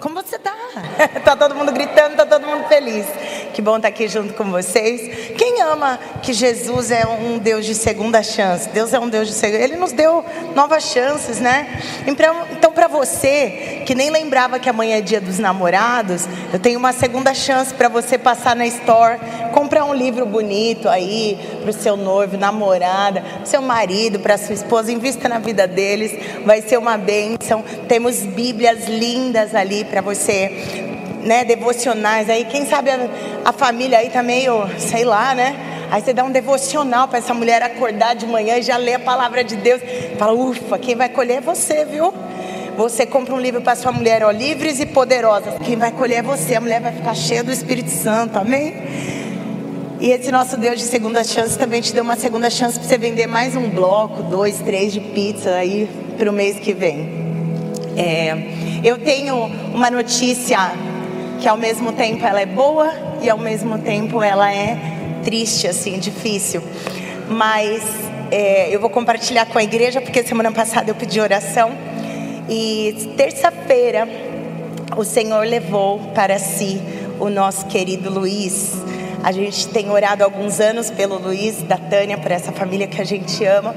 Como você tá? tá todo mundo gritando, tá todo mundo feliz. Que bom estar aqui junto com vocês. Quem ama que Jesus é um Deus de segunda chance? Deus é um Deus de segunda. Ele nos deu novas chances, né? Então, para você que nem lembrava que amanhã é dia dos namorados, eu tenho uma segunda chance para você passar na store, comprar um livro bonito aí para o seu noivo, namorada, seu marido, para sua esposa, invista na vida deles, vai ser uma bênção. Temos Bíblias lindas ali para você né, devocionais aí. Quem sabe a, a, família aí tá meio, sei lá, né? Aí você dá um devocional para essa mulher acordar de manhã e já lê a palavra de Deus. Fala, ufa, quem vai colher é você, viu? Você compra um livro para sua mulher, ó, livres e poderosas. Quem vai colher é você. A mulher vai ficar cheia do Espírito Santo, amém? E esse nosso Deus de segunda chance também te deu uma segunda chance para você vender mais um bloco, dois, três de pizza aí para o mês que vem. É, eu tenho uma notícia que ao mesmo tempo ela é boa e ao mesmo tempo ela é triste, assim, difícil. Mas é, eu vou compartilhar com a igreja porque semana passada eu pedi oração e terça-feira o Senhor levou para si o nosso querido Luiz. A gente tem orado há alguns anos pelo Luiz, da Tânia, por essa família que a gente ama.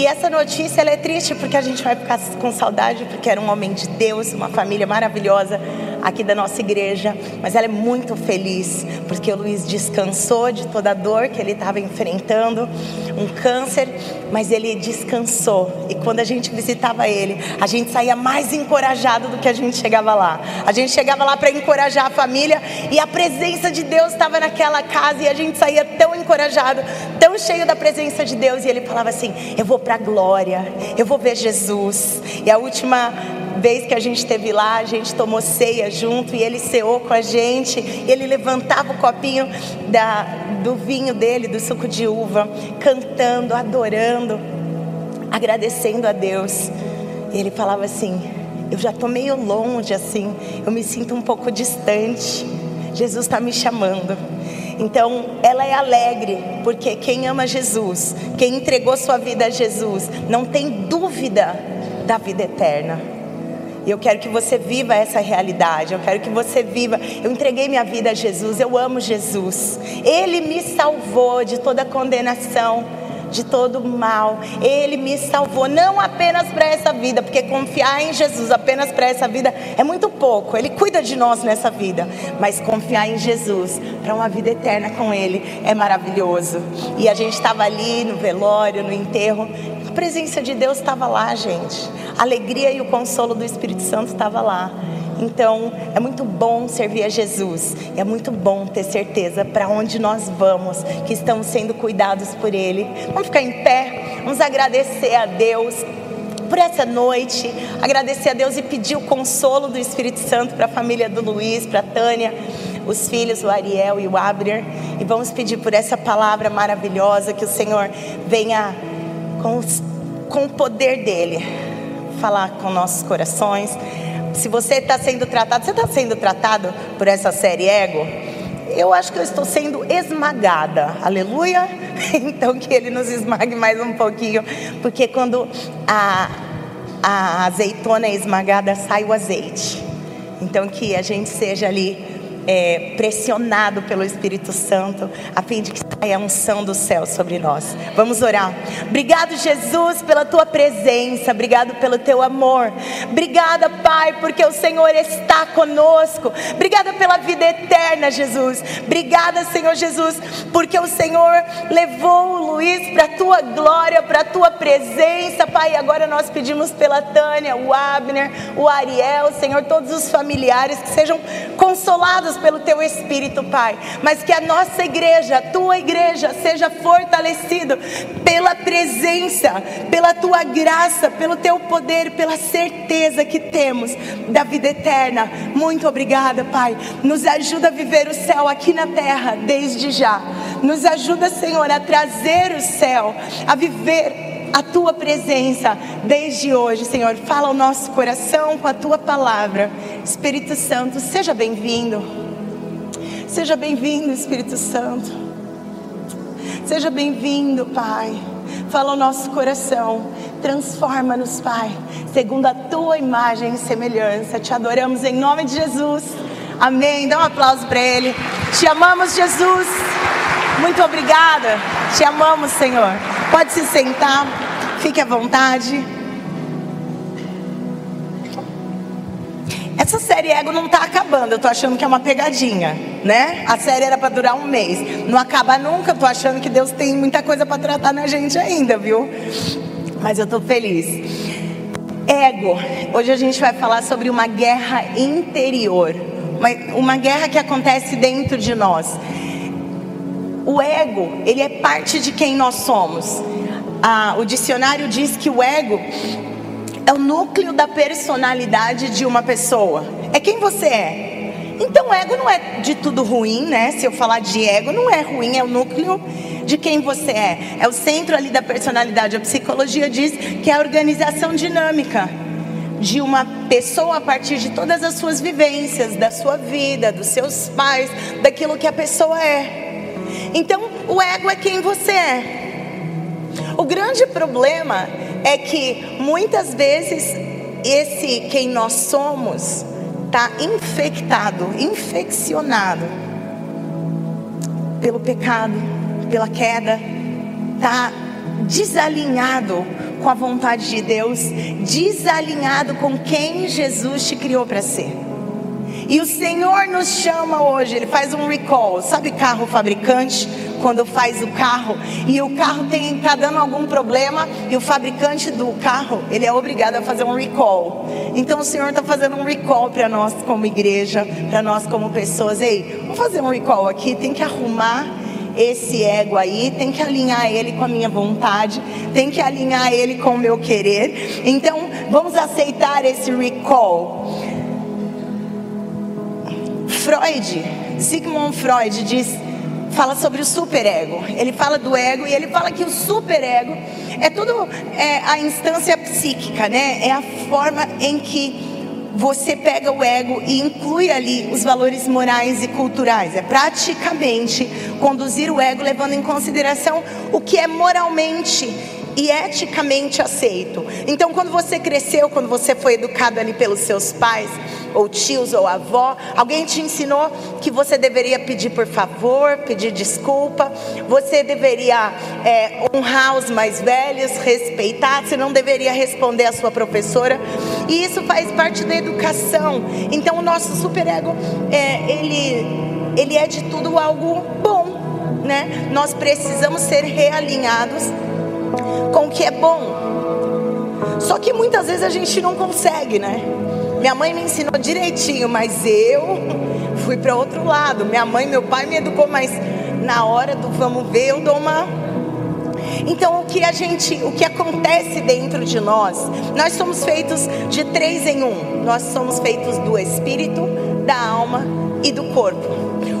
E essa notícia é triste porque a gente vai ficar com saudade, porque era um homem de Deus, uma família maravilhosa aqui da nossa igreja. Mas ela é muito feliz porque o Luiz descansou de toda a dor que ele estava enfrentando, um câncer, mas ele descansou. E quando a gente visitava ele, a gente saía mais encorajado do que a gente chegava lá. A gente chegava lá para encorajar a família e a presença de Deus estava naquela casa e a gente saía tão encorajado, tão cheio da presença de Deus. E ele falava assim: Eu vou para a glória, eu vou ver Jesus. E a última vez que a gente esteve lá, a gente tomou ceia junto e ele ceou com a gente. Ele levantava o copinho da, do vinho dele, do suco de uva, cantando, adorando, agradecendo a Deus. E ele falava assim: Eu já estou meio longe assim, eu me sinto um pouco distante. Jesus está me chamando. Então, ela é alegre, porque quem ama Jesus, quem entregou sua vida a Jesus, não tem dúvida da vida eterna. E eu quero que você viva essa realidade. Eu quero que você viva. Eu entreguei minha vida a Jesus. Eu amo Jesus. Ele me salvou de toda condenação, de todo mal. Ele me salvou não apenas para essa vida, porque confiar em Jesus apenas para essa vida é muito pouco. Ele cuida de nós nessa vida, mas confiar em Jesus para uma vida eterna com Ele é maravilhoso. E a gente estava ali no velório, no enterro. A presença de Deus estava lá, gente. A alegria e o consolo do Espírito Santo estava lá. Então, é muito bom servir a Jesus. É muito bom ter certeza para onde nós vamos, que estamos sendo cuidados por Ele. Vamos ficar em pé, vamos agradecer a Deus por essa noite, agradecer a Deus e pedir o consolo do Espírito Santo para a família do Luiz, para a Tânia, os filhos, o Ariel e o Abner. E vamos pedir por essa palavra maravilhosa que o Senhor venha com, com o poder dele falar com nossos corações. Se você está sendo tratado, você está sendo tratado por essa série ego? Eu acho que eu estou sendo esmagada, aleluia. Então que ele nos esmague mais um pouquinho, porque quando a, a azeitona é esmagada, sai o azeite. Então que a gente seja ali é, pressionado pelo Espírito Santo, a fim de que saia a unção do céu sobre nós. Vamos orar. Obrigado, Jesus, pela tua presença, obrigado pelo teu amor. Obrigada, Pai, porque o Senhor está conosco. Obrigada pela vida eterna, Jesus. Obrigada, Senhor Jesus, porque o Senhor levou o Luiz para a tua glória, para a tua presença, Pai. E agora nós pedimos pela Tânia, o Abner, o Ariel, Senhor, todos os familiares que sejam consolados pelo teu Espírito, Pai. Mas que a nossa igreja, a tua igreja, seja fortalecida pela presença, pela tua graça, pelo teu poder, pela certeza que temos da vida eterna. Muito obrigada, Pai. Nos ajuda a viver o céu aqui na terra desde já. Nos ajuda, Senhor, a trazer o céu, a viver a tua presença desde hoje, Senhor. Fala ao nosso coração com a tua palavra. Espírito Santo, seja bem-vindo. Seja bem-vindo, Espírito Santo. Seja bem-vindo, Pai. Fala ao nosso coração. Transforma-nos, Pai, segundo a tua imagem e semelhança. Te adoramos em nome de Jesus. Amém. Dá um aplauso para Ele. Te amamos, Jesus. Muito obrigada. Te amamos, Senhor. Pode se sentar. Fique à vontade. Essa série Ego não está acabando. Eu tô achando que é uma pegadinha, né? A série era para durar um mês. Não acaba nunca. Tô achando que Deus tem muita coisa para tratar na gente ainda, viu? Mas eu tô feliz. Ego. Hoje a gente vai falar sobre uma guerra interior. Uma, uma guerra que acontece dentro de nós. O ego, ele é parte de quem nós somos. Ah, o dicionário diz que o ego é o núcleo da personalidade de uma pessoa. É quem você é. Então, ego não é de tudo ruim, né? Se eu falar de ego, não é ruim, é o núcleo de quem você é. É o centro ali da personalidade. A psicologia diz que é a organização dinâmica de uma pessoa a partir de todas as suas vivências, da sua vida, dos seus pais, daquilo que a pessoa é. Então, o ego é quem você é. O grande problema é que muitas vezes esse quem nós somos está infectado, infeccionado pelo pecado, pela queda, está desalinhado com a vontade de Deus, desalinhado com quem Jesus te criou para ser. E o Senhor nos chama hoje, Ele faz um recall. Sabe carro fabricante? Quando faz o carro e o carro está dando algum problema e o fabricante do carro ele é obrigado a fazer um recall. Então o Senhor está fazendo um recall para nós como igreja, para nós como pessoas. Ei, vamos fazer um recall aqui. Tem que arrumar esse ego aí, tem que alinhar ele com a minha vontade, tem que alinhar ele com o meu querer. Então, vamos aceitar esse recall. Freud, Sigmund Freud diz, fala sobre o superego. Ele fala do ego e ele fala que o superego é tudo é a instância psíquica, né? É a forma em que você pega o ego e inclui ali os valores morais e culturais. É praticamente conduzir o ego levando em consideração o que é moralmente e eticamente aceito. Então, quando você cresceu, quando você foi educado ali pelos seus pais, ou tios, ou avó, alguém te ensinou que você deveria pedir por favor, pedir desculpa, você deveria é, honrar os mais velhos, respeitar, você não deveria responder à sua professora, e isso faz parte da educação. Então, o nosso superego, é, ele, ele é de tudo algo bom. Né? Nós precisamos ser realinhados com o que é bom. Só que muitas vezes a gente não consegue, né? Minha mãe me ensinou direitinho, mas eu fui para outro lado. Minha mãe, meu pai me educou, mas na hora do vamos ver, eu dou uma então, o que a gente, o que acontece dentro de nós, nós somos feitos de três em um. Nós somos feitos do espírito, da alma e do corpo.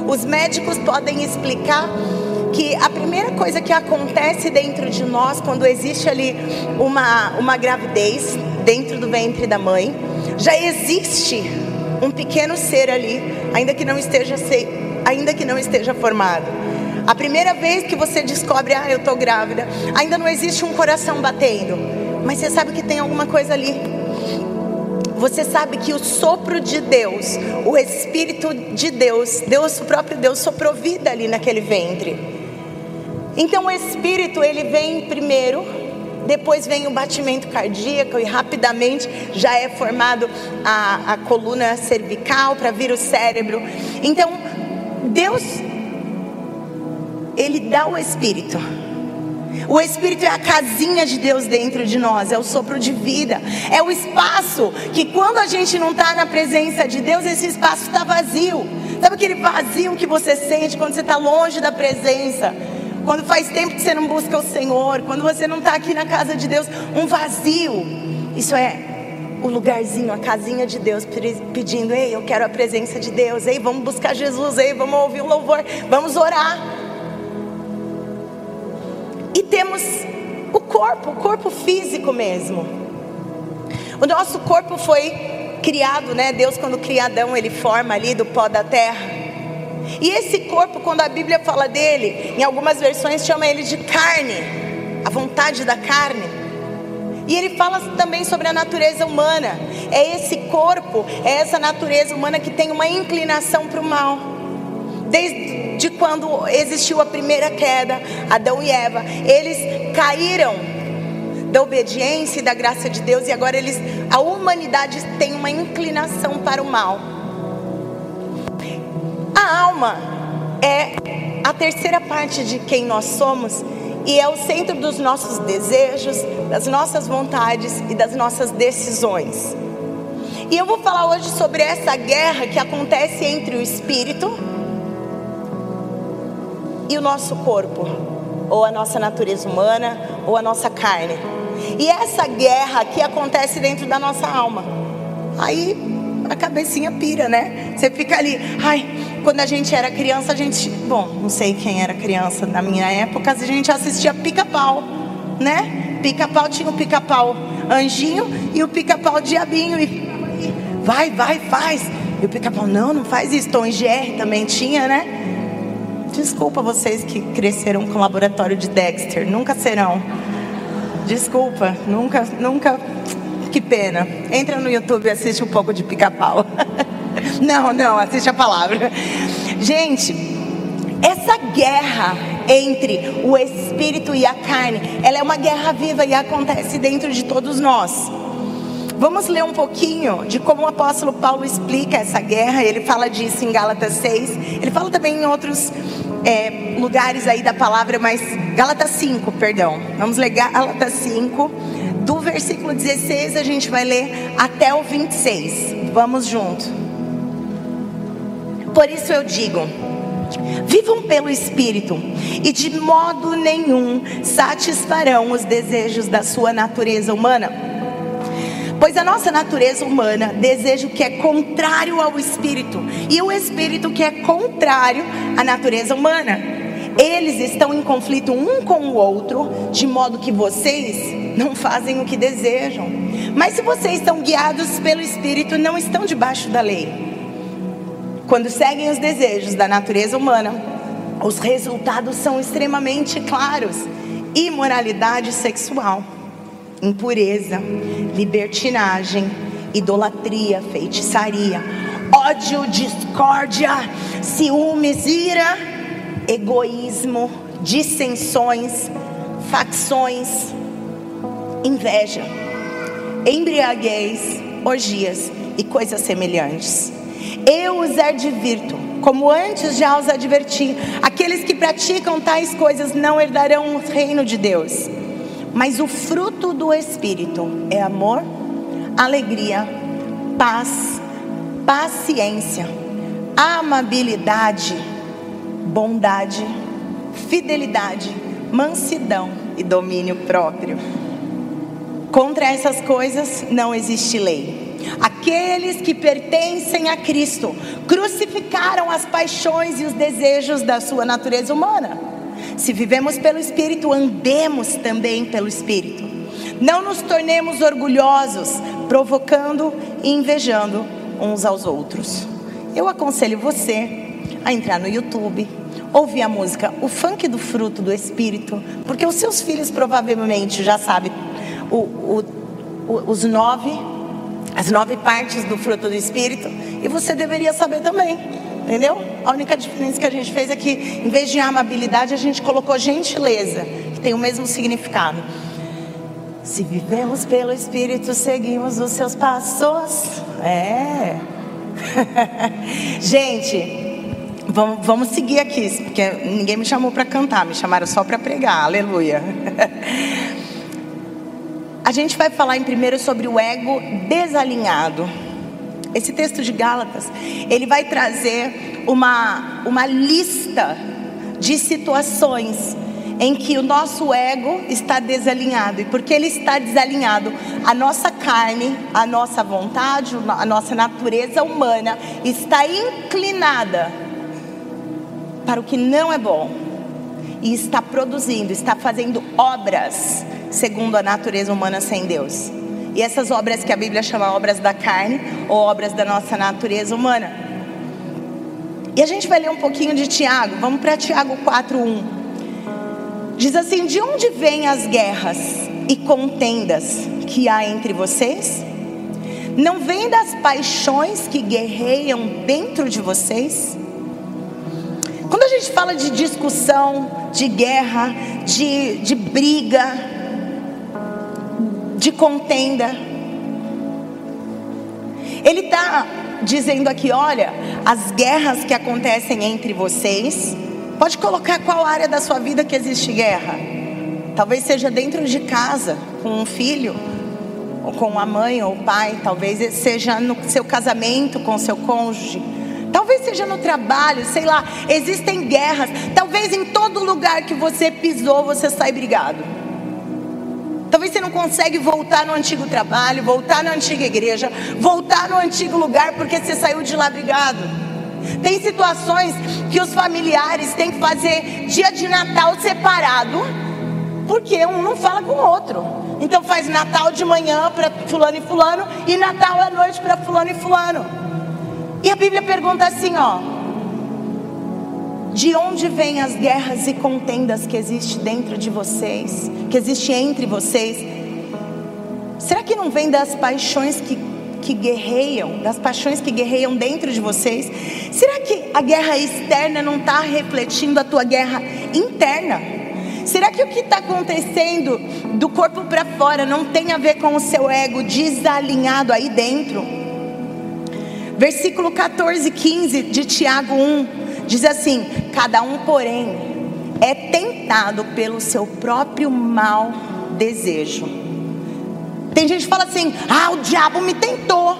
Os médicos podem explicar que a primeira coisa que acontece dentro de nós quando existe ali uma, uma gravidez dentro do ventre da mãe, já existe um pequeno ser ali, ainda que não esteja ainda que não esteja formado. A primeira vez que você descobre, ah, eu estou grávida, ainda não existe um coração batendo, mas você sabe que tem alguma coisa ali. Você sabe que o sopro de Deus, o Espírito de Deus, Deus, o próprio Deus soprou vida ali naquele ventre. Então o espírito ele vem primeiro, depois vem o batimento cardíaco e rapidamente já é formado a, a coluna cervical para vir o cérebro. Então Deus ele dá o espírito. O Espírito é a casinha de Deus dentro de nós, é o sopro de vida, é o espaço que quando a gente não está na presença de Deus, esse espaço está vazio. Sabe aquele vazio que você sente quando você está longe da presença? Quando faz tempo que você não busca o Senhor, quando você não está aqui na casa de Deus, um vazio. Isso é o lugarzinho, a casinha de Deus, pedindo: Ei, eu quero a presença de Deus. Ei, vamos buscar Jesus. Ei, vamos ouvir o louvor. Vamos orar. E temos o corpo o corpo físico mesmo. O nosso corpo foi criado, né? Deus quando cria Adão, ele forma ali do pó da terra. E esse corpo, quando a Bíblia fala dele, em algumas versões chama ele de carne, a vontade da carne. E ele fala também sobre a natureza humana. É esse corpo, é essa natureza humana que tem uma inclinação para o mal. Desde quando existiu a primeira queda, Adão e Eva, eles caíram da obediência e da graça de Deus e agora eles, a humanidade tem uma inclinação para o mal. A alma é a terceira parte de quem nós somos e é o centro dos nossos desejos, das nossas vontades e das nossas decisões. E eu vou falar hoje sobre essa guerra que acontece entre o espírito e o nosso corpo, ou a nossa natureza humana, ou a nossa carne. E essa guerra que acontece dentro da nossa alma. Aí a cabecinha pira, né? Você fica ali, ai, quando a gente era criança, a gente, bom, não sei quem era criança na minha época, a gente assistia pica-pau, né? Pica-pau tinha o pica-pau anjinho e o pica-pau diabinho e vai, vai, faz. E o pica-pau, não, não faz isso. Tom GR também tinha, né? Desculpa vocês que cresceram com o laboratório de Dexter, nunca serão. Desculpa, nunca, nunca que pena. Entra no YouTube e assiste um pouco de pica-pau. Não, não, assiste a palavra. Gente, essa guerra entre o espírito e a carne, ela é uma guerra viva e acontece dentro de todos nós. Vamos ler um pouquinho de como o apóstolo Paulo explica essa guerra. Ele fala disso em Gálatas 6. Ele fala também em outros é, lugares aí da palavra, mas Gálatas 5, perdão. Vamos ler Gálatas 5 do versículo 16 a gente vai ler até o 26. Vamos junto. Por isso eu digo: vivam pelo Espírito, e de modo nenhum satisfarão os desejos da sua natureza humana. Pois a nossa natureza humana deseja o que é contrário ao Espírito, e o Espírito que é contrário à natureza humana. Eles estão em conflito um com o outro, de modo que vocês não fazem o que desejam. Mas se vocês estão guiados pelo Espírito, não estão debaixo da lei. Quando seguem os desejos da natureza humana, os resultados são extremamente claros: imoralidade sexual, impureza, libertinagem, idolatria, feitiçaria, ódio, discórdia, ciúmes, ira, egoísmo, dissensões, facções inveja, embriaguez, orgias e coisas semelhantes. Eu os advirto, como antes já os adverti: aqueles que praticam tais coisas não herdarão o reino de Deus. Mas o fruto do Espírito é amor, alegria, paz, paciência, amabilidade, bondade, fidelidade, mansidão e domínio próprio. Contra essas coisas não existe lei. Aqueles que pertencem a Cristo crucificaram as paixões e os desejos da sua natureza humana. Se vivemos pelo Espírito, andemos também pelo Espírito. Não nos tornemos orgulhosos, provocando e invejando uns aos outros. Eu aconselho você a entrar no YouTube, ouvir a música O Funk do Fruto do Espírito, porque os seus filhos provavelmente já sabem o, o, o, os nove, as nove partes do fruto do Espírito, e você deveria saber também, entendeu? A única diferença que a gente fez é que, em vez de amabilidade, a gente colocou gentileza, que tem o mesmo significado. Se vivemos pelo Espírito, seguimos os seus passos. É. gente, vamos, vamos seguir aqui, porque ninguém me chamou para cantar, me chamaram só para pregar. Aleluia. A gente vai falar em primeiro sobre o ego desalinhado. Esse texto de Gálatas, ele vai trazer uma, uma lista de situações em que o nosso ego está desalinhado. E porque ele está desalinhado, a nossa carne, a nossa vontade, a nossa natureza humana está inclinada para o que não é bom. e está produzindo, está fazendo obras segundo a natureza humana sem Deus. E essas obras que a Bíblia chama obras da carne ou obras da nossa natureza humana. E a gente vai ler um pouquinho de Tiago. Vamos para Tiago 4:1. Diz assim: De onde vêm as guerras e contendas que há entre vocês? Não vem das paixões que guerreiam dentro de vocês? Gente fala de discussão, de guerra, de, de briga, de contenda. Ele está dizendo aqui: olha, as guerras que acontecem entre vocês, pode colocar qual área da sua vida que existe guerra. Talvez seja dentro de casa, com um filho, ou com a mãe ou o pai, talvez seja no seu casamento com seu cônjuge. Talvez seja no trabalho, sei lá, existem guerras. Talvez em todo lugar que você pisou, você sai brigado. Talvez você não consegue voltar no antigo trabalho, voltar na antiga igreja, voltar no antigo lugar porque você saiu de lá brigado. Tem situações que os familiares têm que fazer dia de Natal separado, porque um não fala com o outro. Então faz Natal de manhã para fulano e fulano e Natal à noite para fulano e fulano. E a Bíblia pergunta assim, ó: de onde vêm as guerras e contendas que existe dentro de vocês, que existe entre vocês? Será que não vem das paixões que, que guerreiam, das paixões que guerreiam dentro de vocês? Será que a guerra externa não está refletindo a tua guerra interna? Será que o que está acontecendo do corpo para fora não tem a ver com o seu ego desalinhado aí dentro? Versículo 14, 15 de Tiago 1. Diz assim: cada um, porém, é tentado pelo seu próprio mau desejo. Tem gente que fala assim: ah, o diabo me tentou.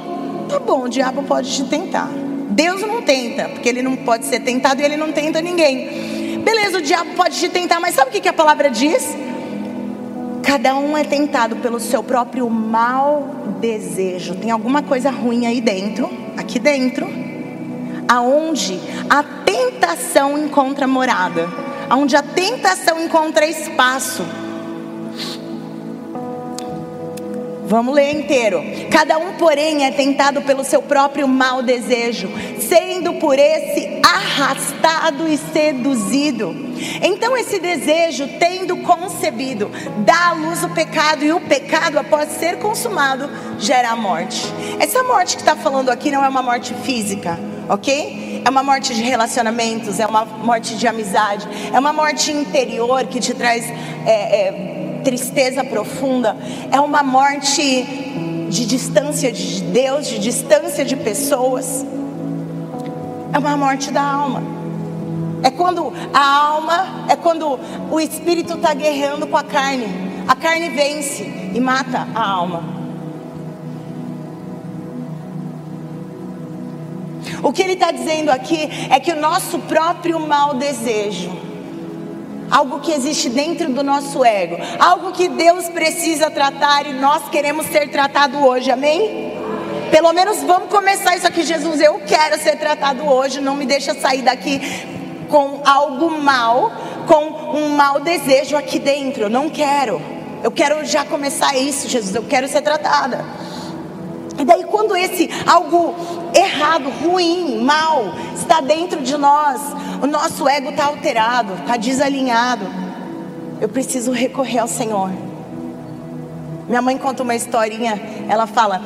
Tá bom, o diabo pode te tentar. Deus não tenta, porque ele não pode ser tentado e ele não tenta ninguém. Beleza, o diabo pode te tentar, mas sabe o que a palavra diz? Cada um é tentado pelo seu próprio mau desejo. Tem alguma coisa ruim aí dentro, aqui dentro, aonde a tentação encontra morada, aonde a tentação encontra espaço. Vamos ler inteiro. Cada um, porém, é tentado pelo seu próprio mau desejo, sendo por esse arrastado e seduzido. Então, esse desejo, tendo concebido, dá à luz o pecado, e o pecado, após ser consumado, gera a morte. Essa morte que está falando aqui não é uma morte física ok? É uma morte de relacionamentos, é uma morte de amizade, é uma morte interior que te traz é, é, tristeza profunda, é uma morte de distância de Deus, de distância de pessoas, é uma morte da alma. É quando a alma, é quando o espírito está guerreando com a carne. A carne vence e mata a alma. O que ele está dizendo aqui é que o nosso próprio mau desejo, algo que existe dentro do nosso ego, algo que Deus precisa tratar e nós queremos ser tratado hoje, amém? Pelo menos vamos começar isso aqui, Jesus. Eu quero ser tratado hoje, não me deixa sair daqui com algo mal, com um mau desejo aqui dentro. Eu não quero. Eu quero já começar isso, Jesus. Eu quero ser tratada. E daí, quando esse algo errado, ruim, mal está dentro de nós, o nosso ego está alterado, está desalinhado, eu preciso recorrer ao Senhor. Minha mãe conta uma historinha, ela fala: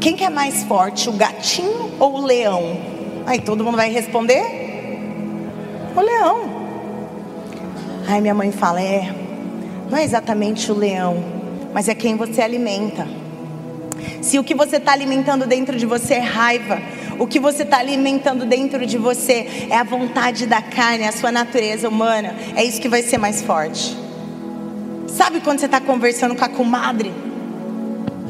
quem que é mais forte, o gatinho ou o leão? Aí todo mundo vai responder: o leão. Aí minha mãe fala: é, não é exatamente o leão, mas é quem você alimenta. Se o que você está alimentando dentro de você é raiva, o que você está alimentando dentro de você é a vontade da carne, a sua natureza humana, é isso que vai ser mais forte. Sabe quando você está conversando com a comadre?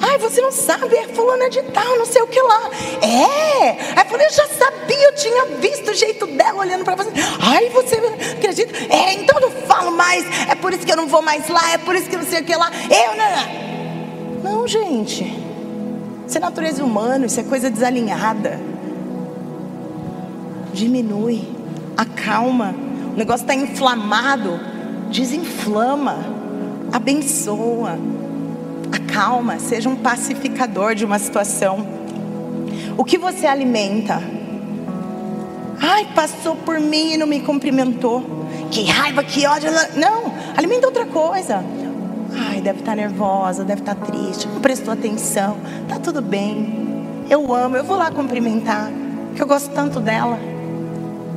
Ai, você não sabe, é fulana de tal, não sei o que lá. É. Aí falei, eu já sabia, eu tinha visto o jeito dela olhando para você. Ai, você acredita? É, então eu não falo mais. É por isso que eu não vou mais lá, é por isso que não sei o que lá. Eu não. Não, gente. Isso é natureza humana, isso é coisa desalinhada. Diminui, acalma. o negócio está inflamado, desinflama, abençoa, acalma, seja um pacificador de uma situação. O que você alimenta? Ai, passou por mim e não me cumprimentou. Que raiva, que ódio. Não, alimenta outra coisa. Ai, deve estar nervosa, deve estar triste, não prestou atenção. Tá tudo bem. Eu amo, eu vou lá cumprimentar, que eu gosto tanto dela.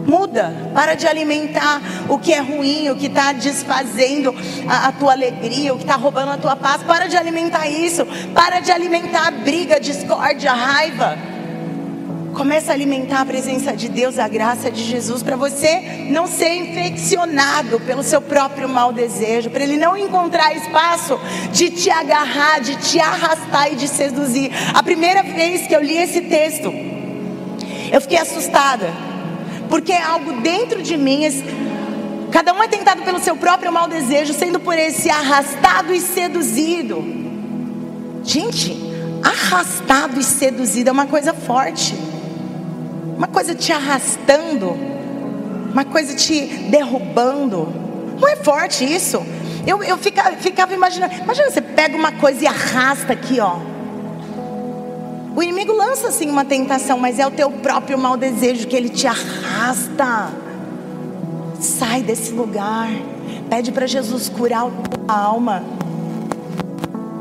Muda, para de alimentar o que é ruim, o que está desfazendo a, a, tua alegria, o que está roubando a tua paz. Para de alimentar isso, para de alimentar a briga, a discórdia, a raiva. Começa a alimentar a presença de Deus, a graça de Jesus, para você não ser infeccionado pelo seu próprio mau desejo, para ele não encontrar espaço de te agarrar, de te arrastar e de seduzir. A primeira vez que eu li esse texto, eu fiquei assustada, porque é algo dentro de mim. Cada um é tentado pelo seu próprio mau desejo, sendo por esse arrastado e seduzido. Gente, arrastado e seduzido é uma coisa forte uma coisa te arrastando, uma coisa te derrubando. Não é forte isso? Eu, eu ficava, ficava imaginando, imagina você pega uma coisa e arrasta aqui, ó. O inimigo lança assim uma tentação, mas é o teu próprio mau desejo que ele te arrasta. Sai desse lugar. Pede para Jesus curar a tua alma.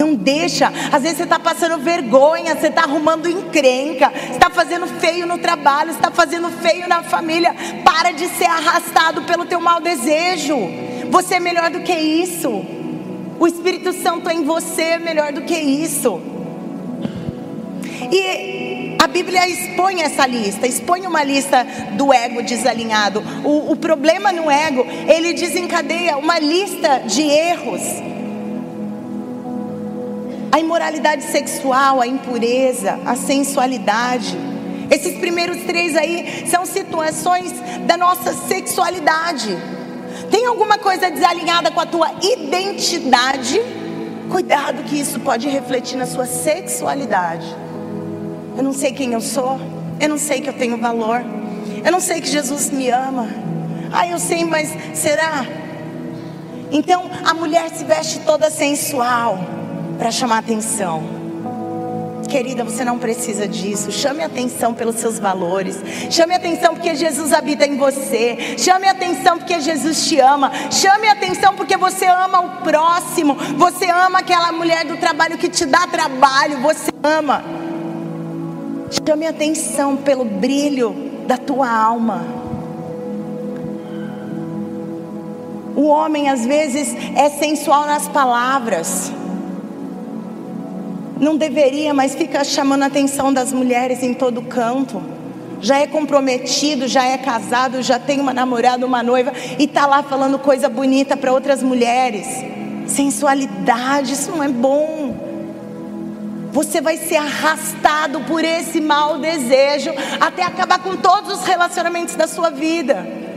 Não deixa. Às vezes você está passando vergonha, você está arrumando encrenca, está fazendo feio no trabalho, está fazendo feio na família. Para de ser arrastado pelo teu mau desejo. Você é melhor do que isso. O Espírito Santo é em você é melhor do que isso. E a Bíblia expõe essa lista, expõe uma lista do ego desalinhado. O, o problema no ego, ele desencadeia uma lista de erros a imoralidade sexual, a impureza, a sensualidade. Esses primeiros três aí são situações da nossa sexualidade. Tem alguma coisa desalinhada com a tua identidade? Cuidado que isso pode refletir na sua sexualidade. Eu não sei quem eu sou, eu não sei que eu tenho valor, eu não sei que Jesus me ama. Ah, eu sei, mas será? Então a mulher se veste toda sensual para chamar atenção. Querida, você não precisa disso. Chame atenção pelos seus valores. Chame atenção porque Jesus habita em você. Chame atenção porque Jesus te ama. Chame atenção porque você ama o próximo. Você ama aquela mulher do trabalho que te dá trabalho. Você ama. Chame atenção pelo brilho da tua alma. O homem às vezes é sensual nas palavras não deveria, mas fica chamando a atenção das mulheres em todo canto. Já é comprometido, já é casado, já tem uma namorada, uma noiva e está lá falando coisa bonita para outras mulheres. Sensualidade, isso não é bom. Você vai ser arrastado por esse mau desejo até acabar com todos os relacionamentos da sua vida.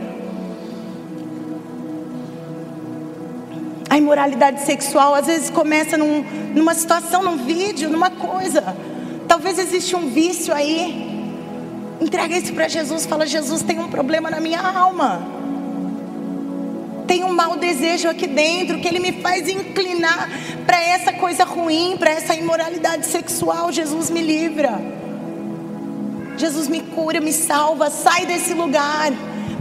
A imoralidade sexual às vezes começa num, numa situação, num vídeo, numa coisa. Talvez exista um vício aí. Entrega isso para Jesus. Fala, Jesus, tem um problema na minha alma. Tem um mau desejo aqui dentro que ele me faz inclinar para essa coisa ruim, para essa imoralidade sexual. Jesus me livra. Jesus me cura, me salva. Sai desse lugar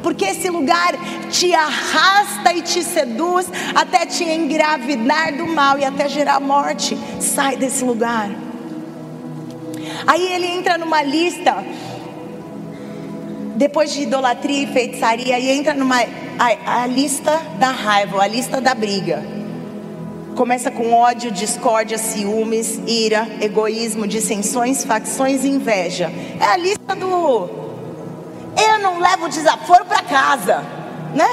porque esse lugar te arrasta e te seduz até te engravidar do mal e até gerar morte. Sai desse lugar. Aí ele entra numa lista, depois de idolatria e feitiçaria, e entra numa a, a lista da raiva, a lista da briga. Começa com ódio, discórdia, ciúmes, ira, egoísmo, dissensões, facções e inveja. É a lista do não levo desaforo para casa, né?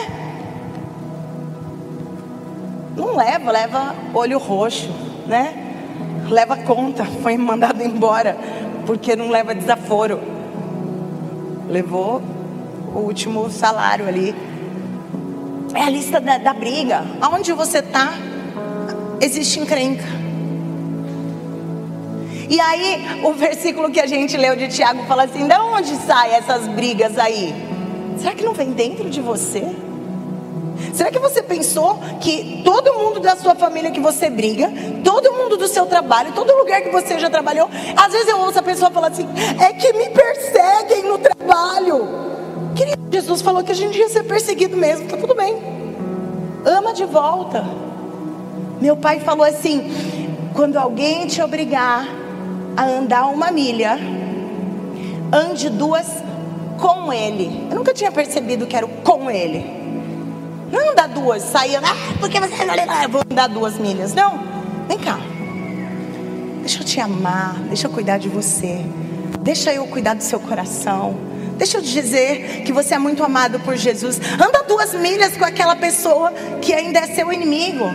Não leva, leva olho roxo, né? Leva conta, foi mandado embora, porque não leva desaforo. Levou o último salário ali. É a lista da, da briga. Aonde você está, existe encrenca. E aí, o versículo que a gente leu de Tiago fala assim: de onde saem essas brigas aí? Será que não vem dentro de você? Será que você pensou que todo mundo da sua família que você briga, todo mundo do seu trabalho, todo lugar que você já trabalhou, às vezes eu ouço a pessoa falar assim: é que me perseguem no trabalho. Querido, Jesus falou que a gente ia ser perseguido mesmo, tá tudo bem. Ama de volta. Meu pai falou assim: quando alguém te obrigar a andar uma milha, ande duas com ele. Eu nunca tinha percebido que era com ele. Não andar duas, sair, ah, porque você não eu vou andar duas milhas. Não, vem cá. Deixa eu te amar, deixa eu cuidar de você. Deixa eu cuidar do seu coração. Deixa eu te dizer que você é muito amado por Jesus. Anda duas milhas com aquela pessoa que ainda é seu inimigo.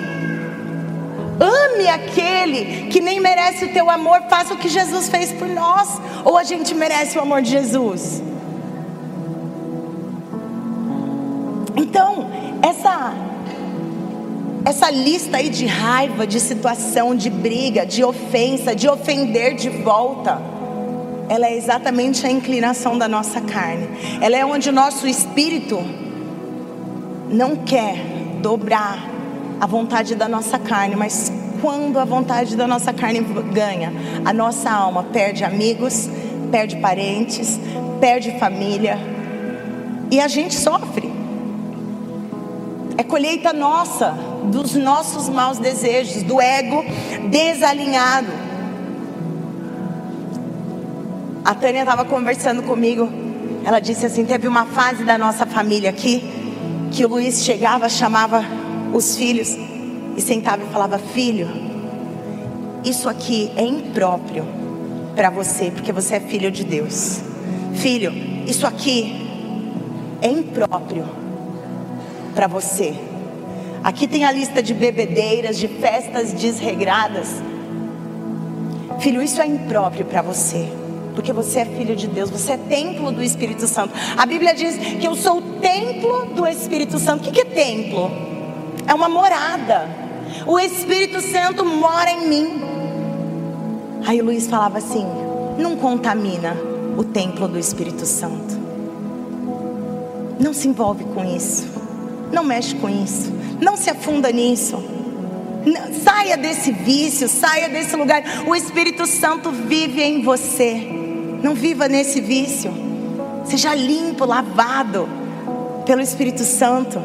Ame aquele que nem merece o teu amor. Faça o que Jesus fez por nós. Ou a gente merece o amor de Jesus? Então, essa essa lista aí de raiva, de situação, de briga, de ofensa, de ofender de volta, ela é exatamente a inclinação da nossa carne. Ela é onde o nosso espírito não quer dobrar a vontade da nossa carne, mas quando a vontade da nossa carne ganha, a nossa alma perde amigos, perde parentes, perde família e a gente sofre. É colheita nossa, dos nossos maus desejos, do ego desalinhado. A Tânia estava conversando comigo. Ela disse assim: teve uma fase da nossa família aqui que o Luiz chegava, chamava os filhos e sentava e falava: Filho, isso aqui é impróprio para você, porque você é filho de Deus. Filho, isso aqui é impróprio para você. Aqui tem a lista de bebedeiras, de festas desregradas. Filho, isso é impróprio para você. Porque você é filho de Deus, você é templo do Espírito Santo. A Bíblia diz que eu sou o templo do Espírito Santo. O que é templo? É uma morada. O Espírito Santo mora em mim. Aí Luiz falava assim: não contamina o templo do Espírito Santo. Não se envolve com isso. Não mexe com isso. Não se afunda nisso. Saia desse vício, saia desse lugar. O Espírito Santo vive em você. Não viva nesse vício. Seja limpo, lavado pelo Espírito Santo.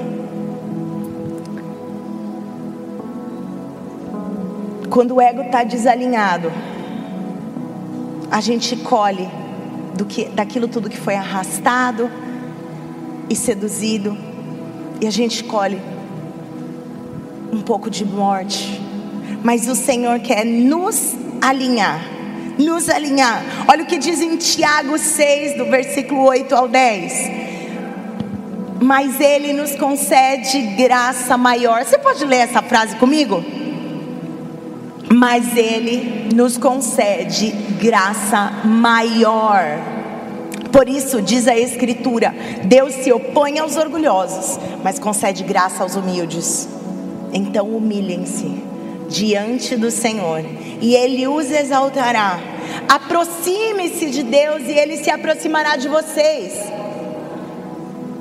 Quando o ego está desalinhado, a gente colhe do que, daquilo tudo que foi arrastado e seduzido e a gente escolhe um pouco de morte. Mas o Senhor quer nos alinhar. Nos alinhar. Olha o que diz em Tiago 6, do versículo 8 ao 10 mas Ele nos concede graça maior. Você pode ler essa frase comigo? Mas Ele nos concede graça maior. Por isso, diz a Escritura: Deus se opõe aos orgulhosos, mas concede graça aos humildes. Então, humilhem-se diante do Senhor, e Ele os exaltará. Aproxime-se de Deus, e Ele se aproximará de vocês.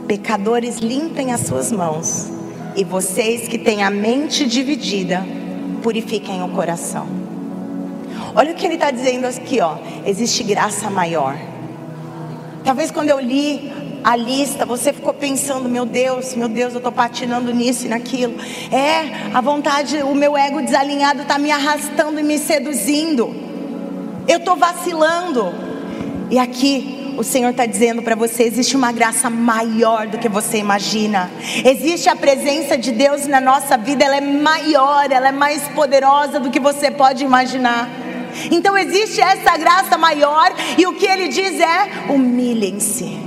Pecadores, limpem as suas mãos, e vocês que têm a mente dividida, purifiquem o coração. Olha o que ele está dizendo aqui, ó. Existe graça maior. Talvez quando eu li a lista, você ficou pensando, meu Deus, meu Deus, eu estou patinando nisso e naquilo. É, a vontade, o meu ego desalinhado está me arrastando e me seduzindo. Eu estou vacilando. E aqui o Senhor está dizendo para você: existe uma graça maior do que você imagina. Existe a presença de Deus na nossa vida, ela é maior, ela é mais poderosa do que você pode imaginar. Então existe essa graça maior, e o que ele diz é: humilhem-se,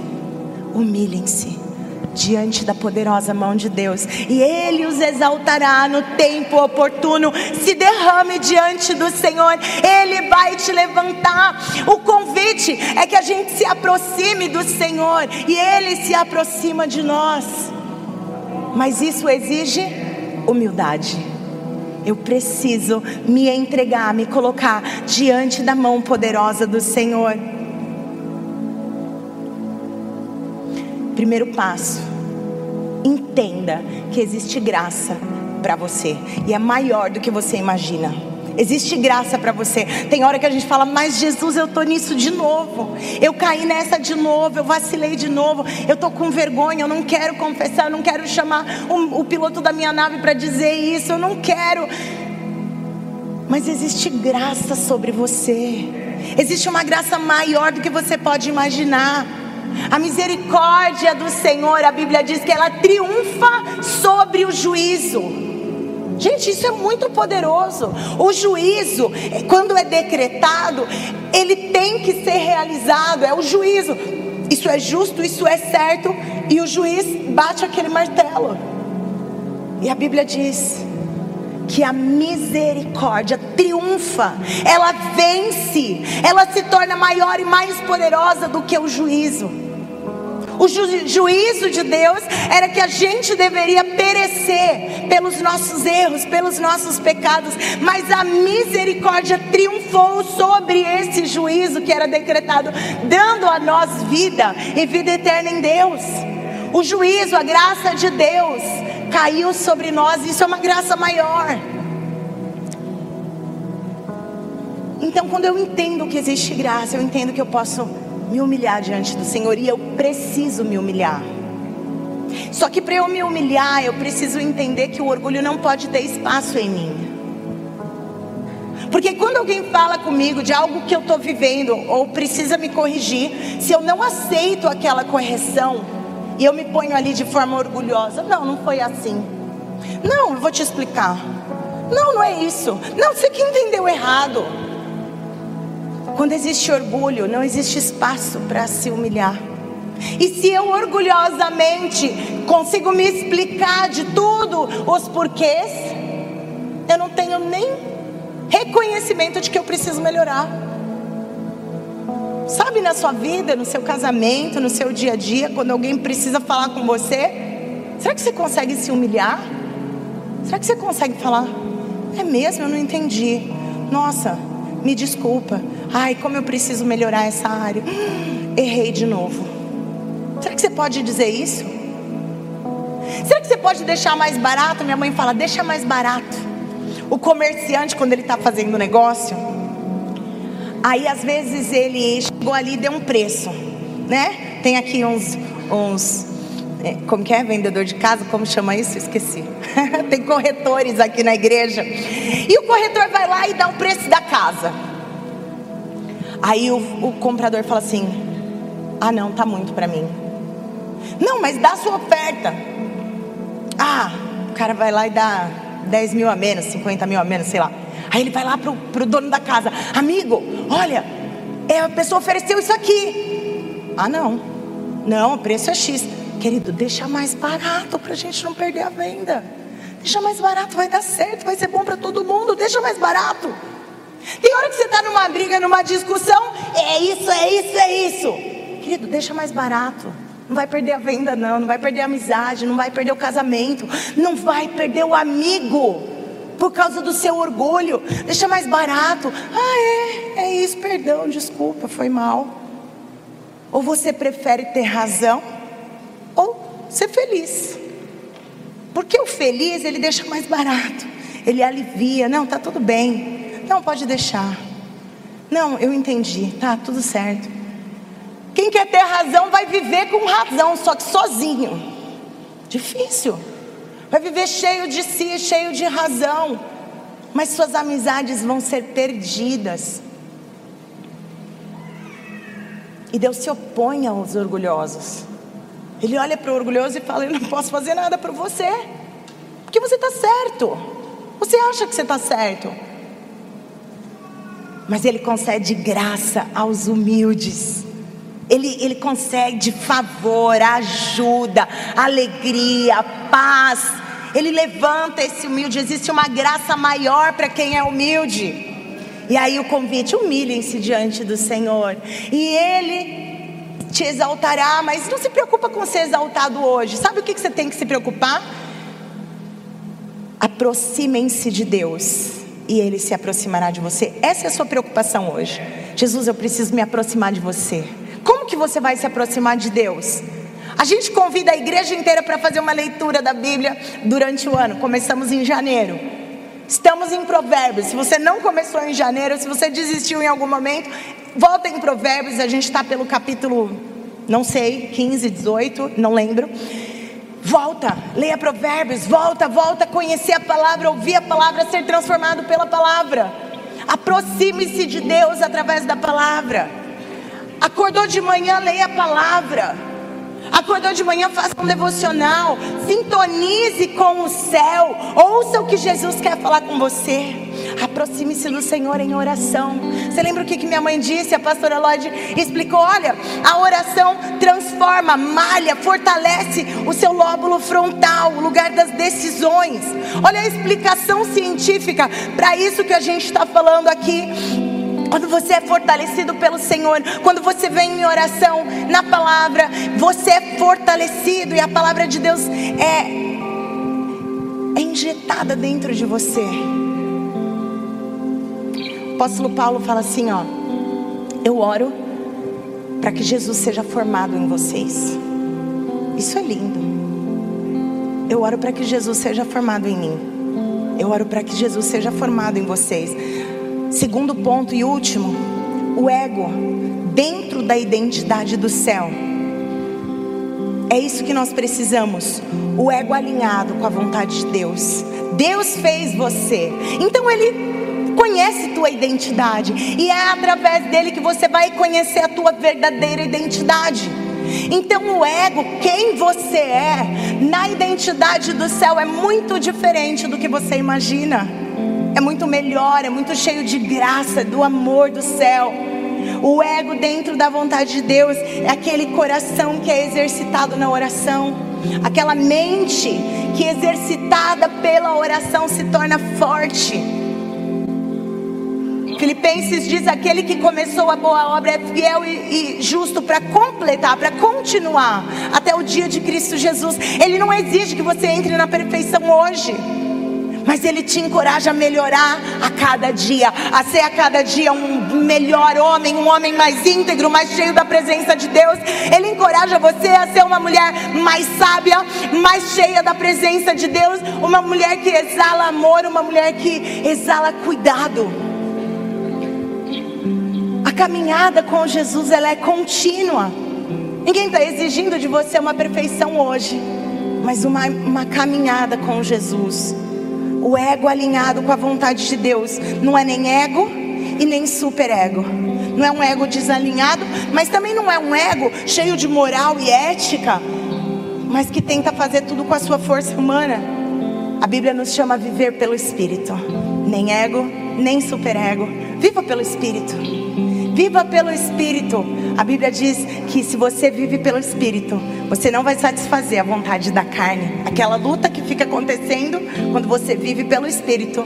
humilhem-se diante da poderosa mão de Deus, e Ele os exaltará no tempo oportuno. Se derrame diante do Senhor, Ele vai te levantar. O convite é que a gente se aproxime do Senhor, e Ele se aproxima de nós, mas isso exige humildade. Eu preciso me entregar, me colocar diante da mão poderosa do Senhor. Primeiro passo entenda que existe graça para você e é maior do que você imagina. Existe graça para você. Tem hora que a gente fala, mas Jesus, eu tô nisso de novo. Eu caí nessa de novo, eu vacilei de novo. Eu tô com vergonha, eu não quero confessar, eu não quero chamar o, o piloto da minha nave para dizer isso, eu não quero. Mas existe graça sobre você. Existe uma graça maior do que você pode imaginar. A misericórdia do Senhor, a Bíblia diz que ela triunfa sobre o juízo. Gente, isso é muito poderoso. O juízo, quando é decretado, ele tem que ser realizado. É o juízo. Isso é justo, isso é certo. E o juiz bate aquele martelo. E a Bíblia diz que a misericórdia triunfa, ela vence, ela se torna maior e mais poderosa do que o juízo. O ju juízo de Deus era que a gente deveria perecer pelos nossos erros, pelos nossos pecados, mas a misericórdia triunfou sobre esse juízo que era decretado, dando a nós vida e vida eterna em Deus. O juízo, a graça de Deus caiu sobre nós, isso é uma graça maior. Então, quando eu entendo que existe graça, eu entendo que eu posso me humilhar diante do Senhor e eu preciso me humilhar. Só que para eu me humilhar, eu preciso entender que o orgulho não pode ter espaço em mim. Porque quando alguém fala comigo de algo que eu estou vivendo ou precisa me corrigir, se eu não aceito aquela correção e eu me ponho ali de forma orgulhosa, não, não foi assim. Não, vou te explicar. Não, não é isso. Não, você que entendeu errado. Quando existe orgulho, não existe espaço para se humilhar. E se eu orgulhosamente consigo me explicar de tudo os porquês, eu não tenho nem reconhecimento de que eu preciso melhorar. Sabe na sua vida, no seu casamento, no seu dia a dia, quando alguém precisa falar com você, será que você consegue se humilhar? Será que você consegue falar? É mesmo, eu não entendi. Nossa, me desculpa. Ai, como eu preciso melhorar essa área. errei de novo. Será que você pode dizer isso? Será que você pode deixar mais barato? Minha mãe fala: deixa mais barato. O comerciante, quando ele está fazendo negócio, aí às vezes ele chegou ali e deu um preço, né? Tem aqui uns, uns é, como que é? Vendedor de casa, como chama isso? Esqueci. Tem corretores aqui na igreja. E o corretor vai lá e dá o preço da casa. Aí o, o comprador fala assim: Ah, não, tá muito para mim. Não, mas dá a sua oferta. Ah, o cara vai lá e dá 10 mil a menos, 50 mil a menos, sei lá. Aí ele vai lá pro, pro dono da casa: Amigo, olha, é, a pessoa ofereceu isso aqui. Ah, não. Não, o preço é X. Querido, deixa mais barato para a gente não perder a venda. Deixa mais barato, vai dar certo, vai ser bom para todo mundo. Deixa mais barato. Tem hora que você está numa briga, numa discussão, é isso, é isso, é isso. Querido, deixa mais barato. Não vai perder a venda, não. Não vai perder a amizade, não vai perder o casamento, não vai perder o amigo por causa do seu orgulho. Deixa mais barato. Ah, é, é isso, perdão, desculpa, foi mal. Ou você prefere ter razão ou ser feliz. Porque o feliz ele deixa mais barato, ele alivia. Não, tá tudo bem. Não, pode deixar. Não, eu entendi. Tá, tudo certo. Quem quer ter razão vai viver com razão, só que sozinho. Difícil. Vai viver cheio de si, cheio de razão. Mas suas amizades vão ser perdidas. E Deus se opõe aos orgulhosos. Ele olha para o orgulhoso e fala: Eu não posso fazer nada para você, porque você está certo. Você acha que você está certo mas Ele concede graça aos humildes. Ele, ele concede favor, ajuda, alegria, paz. Ele levanta esse humilde. Existe uma graça maior para quem é humilde. E aí o convite: humilhem-se diante do Senhor, e Ele te exaltará. Mas não se preocupa com ser exaltado hoje. Sabe o que você tem que se preocupar? Aproximem-se de Deus e ele se aproximará de você. Essa é a sua preocupação hoje. Jesus, eu preciso me aproximar de você. Que você vai se aproximar de Deus? A gente convida a igreja inteira para fazer uma leitura da Bíblia durante o ano. Começamos em janeiro. Estamos em Provérbios. Se você não começou em janeiro, se você desistiu em algum momento, volta em Provérbios. A gente está pelo capítulo, não sei, 15, 18, não lembro. Volta, leia Provérbios, volta, volta conhecer a palavra, ouvir a palavra, ser transformado pela palavra. Aproxime-se de Deus através da palavra. Acordou de manhã, leia a palavra. Acordou de manhã, faça um devocional. Sintonize com o céu. Ouça o que Jesus quer falar com você. Aproxime-se do Senhor em oração. Você lembra o que, que minha mãe disse? A pastora Lloyd explicou: olha, a oração transforma, malha, fortalece o seu lóbulo frontal, o lugar das decisões. Olha a explicação científica para isso que a gente está falando aqui. Quando você é fortalecido pelo Senhor, quando você vem em oração na palavra, você é fortalecido e a palavra de Deus é, é injetada dentro de você. O apóstolo Paulo fala assim: ó, eu oro para que Jesus seja formado em vocês. Isso é lindo. Eu oro para que Jesus seja formado em mim. Eu oro para que Jesus seja formado em vocês. Segundo ponto e último, o ego dentro da identidade do céu. É isso que nós precisamos. O ego alinhado com a vontade de Deus. Deus fez você. Então ele conhece tua identidade e é através dele que você vai conhecer a tua verdadeira identidade. Então o ego, quem você é, na identidade do céu é muito diferente do que você imagina é muito melhor, é muito cheio de graça, do amor do céu. O ego dentro da vontade de Deus é aquele coração que é exercitado na oração, aquela mente que exercitada pela oração se torna forte. Filipenses diz: aquele que começou a boa obra é fiel e, e justo para completar, para continuar até o dia de Cristo Jesus. Ele não exige que você entre na perfeição hoje mas Ele te encoraja a melhorar a cada dia, a ser a cada dia um melhor homem, um homem mais íntegro, mais cheio da presença de Deus. Ele encoraja você a ser uma mulher mais sábia, mais cheia da presença de Deus, uma mulher que exala amor, uma mulher que exala cuidado. A caminhada com Jesus ela é contínua. Ninguém está exigindo de você uma perfeição hoje, mas uma, uma caminhada com Jesus. O ego alinhado com a vontade de Deus não é nem ego e nem superego. Não é um ego desalinhado, mas também não é um ego cheio de moral e ética, mas que tenta fazer tudo com a sua força humana. A Bíblia nos chama a viver pelo Espírito, nem ego, nem superego. Viva pelo Espírito. Viva pelo Espírito. A Bíblia diz que se você vive pelo Espírito, você não vai satisfazer a vontade da carne. Aquela luta que fica acontecendo quando você vive pelo Espírito.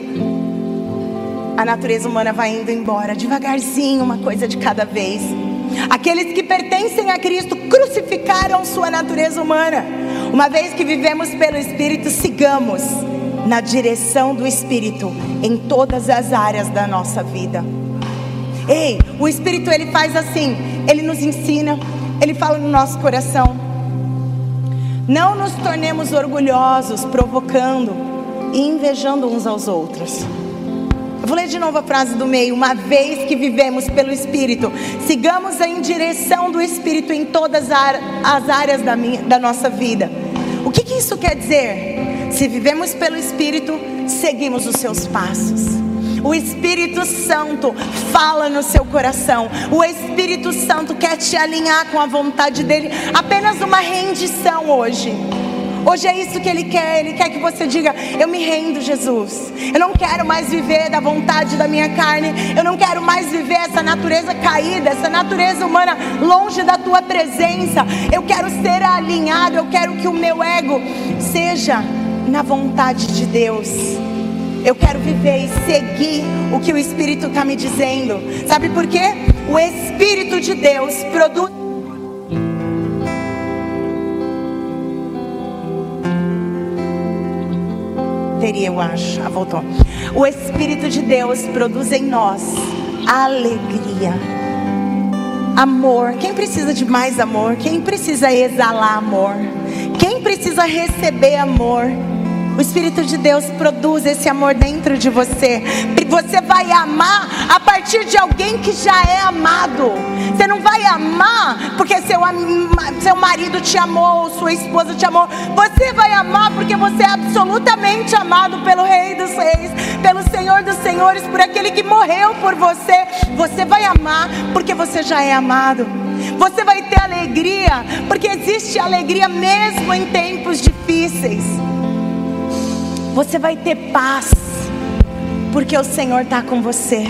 A natureza humana vai indo embora devagarzinho, uma coisa de cada vez. Aqueles que pertencem a Cristo crucificaram sua natureza humana. Uma vez que vivemos pelo Espírito, sigamos na direção do Espírito em todas as áreas da nossa vida. Ei, o Espírito ele faz assim, ele nos ensina, ele fala no nosso coração. Não nos tornemos orgulhosos, provocando e invejando uns aos outros. Eu vou ler de novo a frase do meio. Uma vez que vivemos pelo Espírito, sigamos em direção do Espírito em todas as áreas da, minha, da nossa vida. O que, que isso quer dizer? Se vivemos pelo Espírito, seguimos os seus passos. O Espírito Santo fala no seu coração. O Espírito Santo quer te alinhar com a vontade dele. Apenas uma rendição hoje. Hoje é isso que Ele quer. Ele quer que você diga: Eu me rendo, Jesus. Eu não quero mais viver da vontade da minha carne. Eu não quero mais viver essa natureza caída, essa natureza humana longe da Tua presença. Eu quero ser alinhado. Eu quero que o meu ego seja na vontade de Deus. Eu quero viver e seguir o que o Espírito está me dizendo. Sabe por quê? O Espírito de Deus produz. Teria, eu acho. Ah, voltou. O Espírito de Deus produz em nós alegria. amor. Quem precisa de mais amor? Quem precisa exalar amor? Quem precisa receber amor? O Espírito de Deus produz esse amor dentro de você. Você vai amar a partir de alguém que já é amado. Você não vai amar porque seu, seu marido te amou, sua esposa te amou. Você vai amar porque você é absolutamente amado pelo Rei dos Reis, pelo Senhor dos Senhores, por aquele que morreu por você. Você vai amar porque você já é amado. Você vai ter alegria, porque existe alegria mesmo em tempos difíceis. Você vai ter paz, porque o Senhor está com você.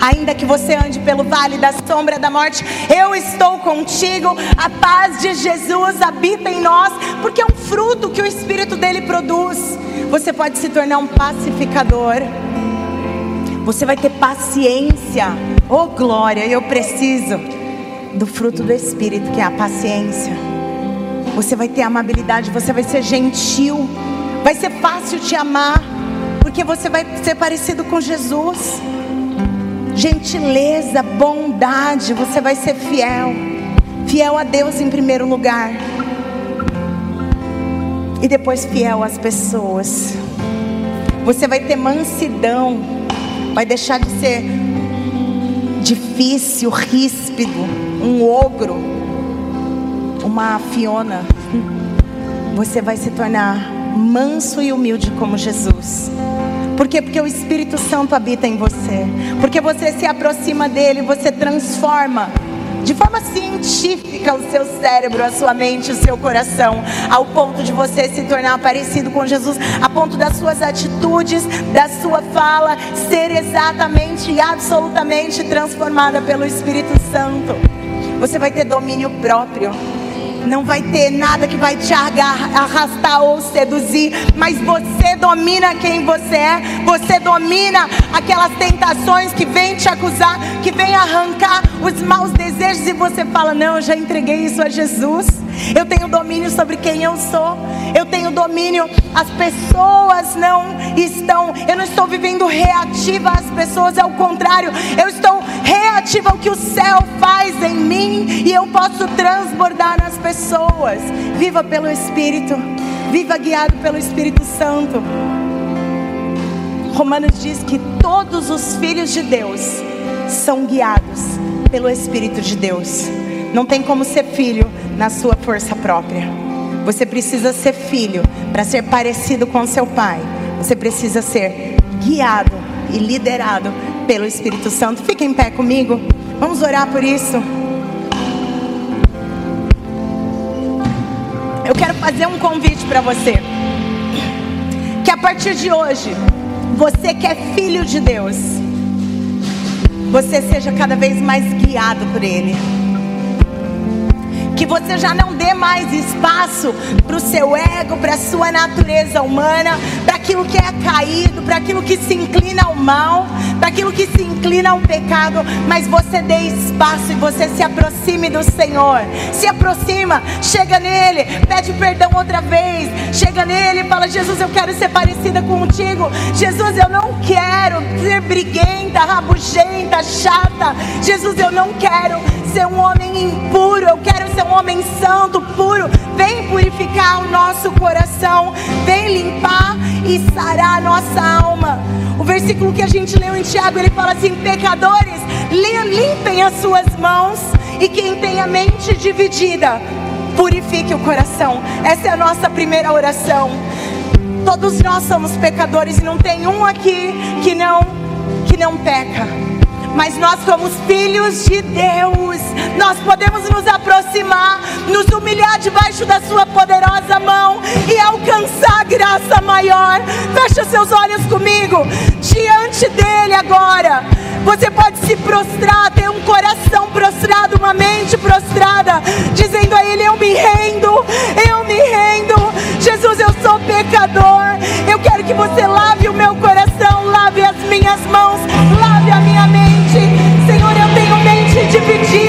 Ainda que você ande pelo vale da sombra da morte, eu estou contigo. A paz de Jesus habita em nós, porque é um fruto que o Espírito dele produz. Você pode se tornar um pacificador. Você vai ter paciência. Oh glória, eu preciso do fruto do Espírito, que é a paciência. Você vai ter amabilidade, você vai ser gentil. Vai ser fácil te amar, porque você vai ser parecido com Jesus. Gentileza, bondade, você vai ser fiel. Fiel a Deus em primeiro lugar. E depois fiel às pessoas. Você vai ter mansidão. Vai deixar de ser difícil, ríspido, um ogro, uma Fiona. Você vai se tornar manso e humilde como Jesus. Por quê? Porque o Espírito Santo habita em você. Porque você se aproxima dele, você transforma de forma científica o seu cérebro, a sua mente, o seu coração, ao ponto de você se tornar parecido com Jesus, a ponto das suas atitudes, da sua fala ser exatamente e absolutamente transformada pelo Espírito Santo. Você vai ter domínio próprio. Não vai ter nada que vai te arrastar ou seduzir, mas você domina quem você é, você domina aquelas tentações que vêm te acusar, que vêm arrancar os maus desejos e você fala: Não, eu já entreguei isso a Jesus. Eu tenho domínio sobre quem eu sou. Eu tenho domínio. As pessoas não estão. Eu não estou vivendo reativa às pessoas. Ao contrário, eu estou reativa ao que o céu faz em mim e eu posso transbordar nas pessoas. Viva pelo Espírito. Viva guiado pelo Espírito Santo. Romanos diz que todos os filhos de Deus são guiados pelo Espírito de Deus. Não tem como ser filho na sua força própria. Você precisa ser filho para ser parecido com seu pai. Você precisa ser guiado e liderado pelo Espírito Santo. Fique em pé comigo. Vamos orar por isso. Eu quero fazer um convite para você. Que a partir de hoje, você que é filho de Deus, você seja cada vez mais guiado por Ele que você já não dê mais espaço para o seu ego, para a sua natureza humana, para aquilo que é caído, para aquilo que se inclina ao mal, para aquilo que se inclina ao pecado, mas você dê espaço e você se aproxime do Senhor. Se aproxima, chega nele, pede perdão outra vez, chega nele e fala: Jesus, eu quero ser parecida contigo. Jesus, eu não quero ser briguenta, rabugenta, chata. Jesus, eu não quero ser um homem impuro, eu quero ser um homem santo, puro. Vem purificar o nosso coração, vem limpar e sarar a nossa alma. O versículo que a gente leu em Tiago, ele fala assim: pecadores, limpem as suas mãos, e quem tem a mente dividida, purifique o coração. Essa é a nossa primeira oração. Todos nós somos pecadores e não tem um aqui que não que não peca mas nós somos filhos de Deus. Nós podemos nos aproximar, nos humilhar debaixo da sua poderosa mão e alcançar graça maior. Fecha seus olhos comigo, diante dele agora. Você pode se prostrar, ter um coração prostrado, uma mente prostrada, dizendo a ele: Eu me rendo, eu me rendo. Jesus, eu sou pecador. Eu quero que você lave o meu coração, lave as minhas mãos, lave a minha mente se dividir.